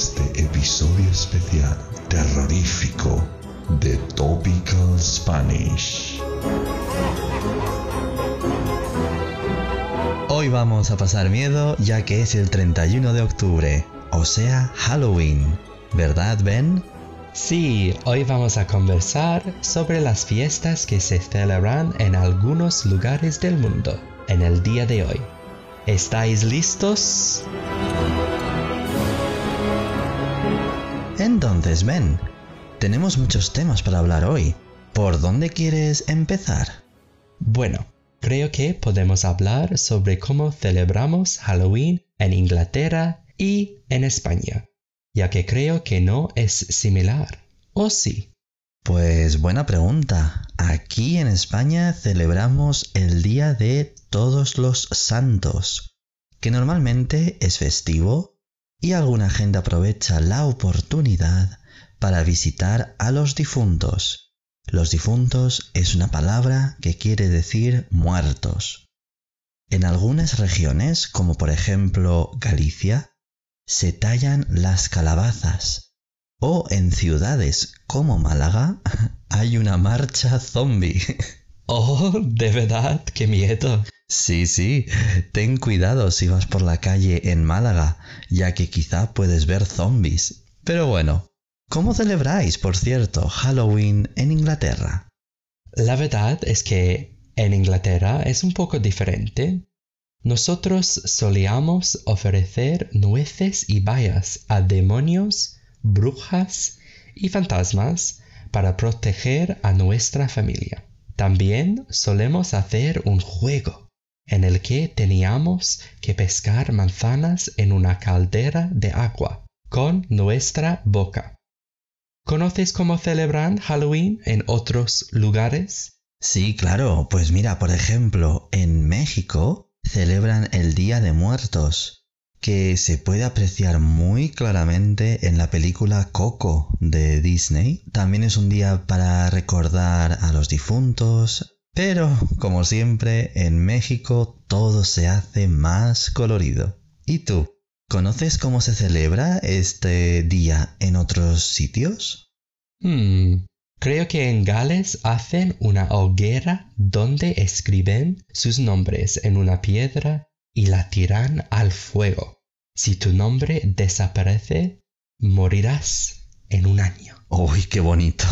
este episodio especial terrorífico de Topical Spanish. Hoy vamos a pasar miedo ya que es el 31 de octubre, o sea, Halloween. ¿Verdad, Ben? Sí, hoy vamos a conversar sobre las fiestas que se celebran en algunos lugares del mundo en el día de hoy. ¿Estáis listos? Entonces, Ben, tenemos muchos temas para hablar hoy. ¿Por dónde quieres empezar? Bueno, creo que podemos hablar sobre cómo celebramos Halloween en Inglaterra y en España, ya que creo que no es similar. ¿O sí? Pues buena pregunta. Aquí en España celebramos el Día de Todos los Santos, que normalmente es festivo y alguna gente aprovecha la oportunidad para visitar a los difuntos. Los difuntos es una palabra que quiere decir muertos. En algunas regiones, como por ejemplo Galicia, se tallan las calabazas. O en ciudades como Málaga hay una marcha zombie. Oh, de verdad, qué miedo. Sí, sí, ten cuidado si vas por la calle en Málaga, ya que quizá puedes ver zombies. Pero bueno, ¿cómo celebráis, por cierto, Halloween en Inglaterra? La verdad es que en Inglaterra es un poco diferente. Nosotros solíamos ofrecer nueces y bayas a demonios, brujas y fantasmas para proteger a nuestra familia. También solemos hacer un juego en el que teníamos que pescar manzanas en una caldera de agua con nuestra boca. ¿Conoces cómo celebran Halloween en otros lugares? Sí, claro. Pues mira, por ejemplo, en México celebran el Día de Muertos, que se puede apreciar muy claramente en la película Coco de Disney. También es un día para recordar a los difuntos, pero, como siempre, en México todo se hace más colorido. ¿Y tú? ¿Conoces cómo se celebra este día en otros sitios? Hmm, creo que en Gales hacen una hoguera donde escriben sus nombres en una piedra y la tiran al fuego. Si tu nombre desaparece, morirás en un año. ¡Uy, qué bonito!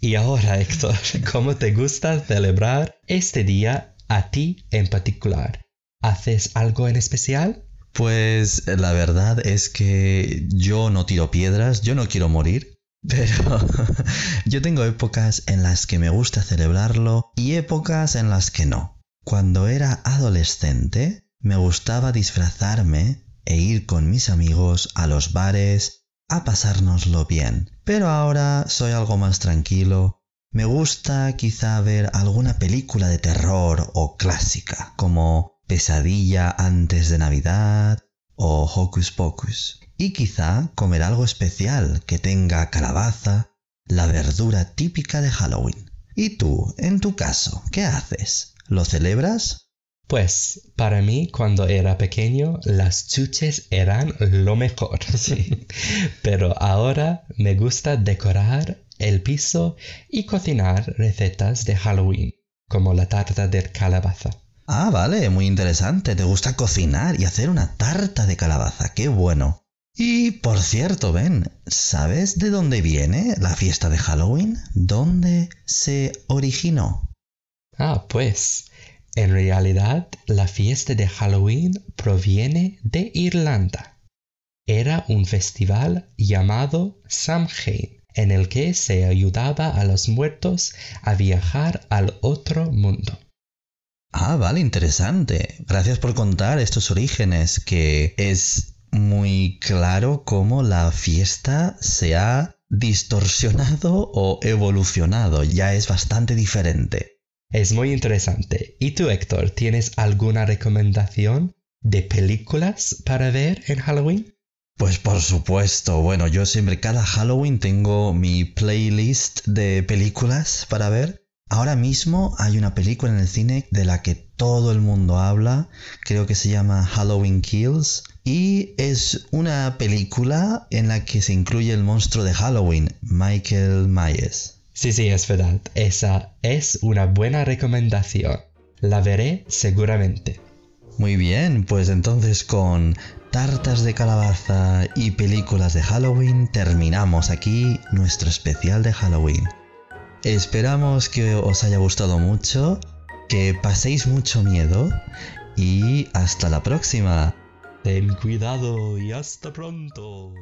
Y ahora, Héctor, ¿cómo te gusta celebrar este día a ti en particular? ¿Haces algo en especial? Pues la verdad es que yo no tiro piedras, yo no quiero morir, pero yo tengo épocas en las que me gusta celebrarlo y épocas en las que no. Cuando era adolescente me gustaba disfrazarme e ir con mis amigos a los bares a pasárnoslo bien. Pero ahora soy algo más tranquilo. Me gusta quizá ver alguna película de terror o clásica, como Pesadilla antes de Navidad o Hocus Pocus. Y quizá comer algo especial que tenga calabaza, la verdura típica de Halloween. ¿Y tú, en tu caso, qué haces? ¿Lo celebras? Pues para mí cuando era pequeño las chuches eran lo mejor, sí. Pero ahora me gusta decorar el piso y cocinar recetas de Halloween, como la tarta de calabaza. Ah, vale, muy interesante. Te gusta cocinar y hacer una tarta de calabaza. Qué bueno. Y por cierto, Ben, ¿sabes de dónde viene la fiesta de Halloween? ¿Dónde se originó? Ah, pues en realidad, la fiesta de Halloween proviene de Irlanda. Era un festival llamado Samhain, en el que se ayudaba a los muertos a viajar al otro mundo. Ah, vale, interesante. Gracias por contar estos orígenes, que es muy claro cómo la fiesta se ha distorsionado o evolucionado, ya es bastante diferente. Es muy interesante. ¿Y tú, Héctor, tienes alguna recomendación de películas para ver en Halloween? Pues por supuesto, bueno, yo siempre cada Halloween tengo mi playlist de películas para ver. Ahora mismo hay una película en el cine de la que todo el mundo habla, creo que se llama Halloween Kills, y es una película en la que se incluye el monstruo de Halloween, Michael Myers. Sí, sí, es verdad. Esa es una buena recomendación. La veré seguramente. Muy bien, pues entonces con tartas de calabaza y películas de Halloween terminamos aquí nuestro especial de Halloween. Esperamos que os haya gustado mucho, que paséis mucho miedo y hasta la próxima. Ten cuidado y hasta pronto.